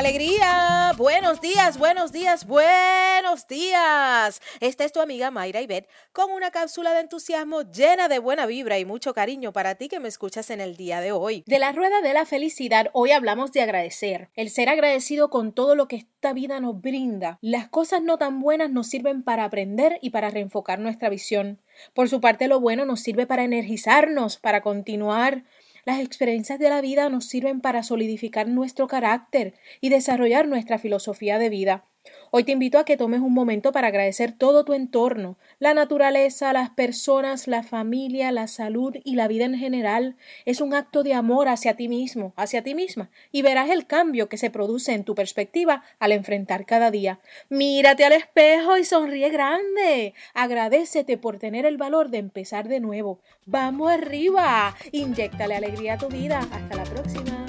alegría. Buenos días, buenos días, buenos días. Esta es tu amiga Mayra Ibet con una cápsula de entusiasmo llena de buena vibra y mucho cariño para ti que me escuchas en el día de hoy. De la rueda de la felicidad, hoy hablamos de agradecer. El ser agradecido con todo lo que esta vida nos brinda. Las cosas no tan buenas nos sirven para aprender y para reenfocar nuestra visión. Por su parte, lo bueno nos sirve para energizarnos, para continuar las experiencias de la vida nos sirven para solidificar nuestro carácter y desarrollar nuestra filosofía de vida. Hoy te invito a que tomes un momento para agradecer todo tu entorno, la naturaleza, las personas, la familia, la salud y la vida en general. Es un acto de amor hacia ti mismo, hacia ti misma, y verás el cambio que se produce en tu perspectiva al enfrentar cada día. Mírate al espejo y sonríe grande. Agradecete por tener el valor de empezar de nuevo. Vamos arriba. Inyectale alegría a tu vida. Hasta la próxima.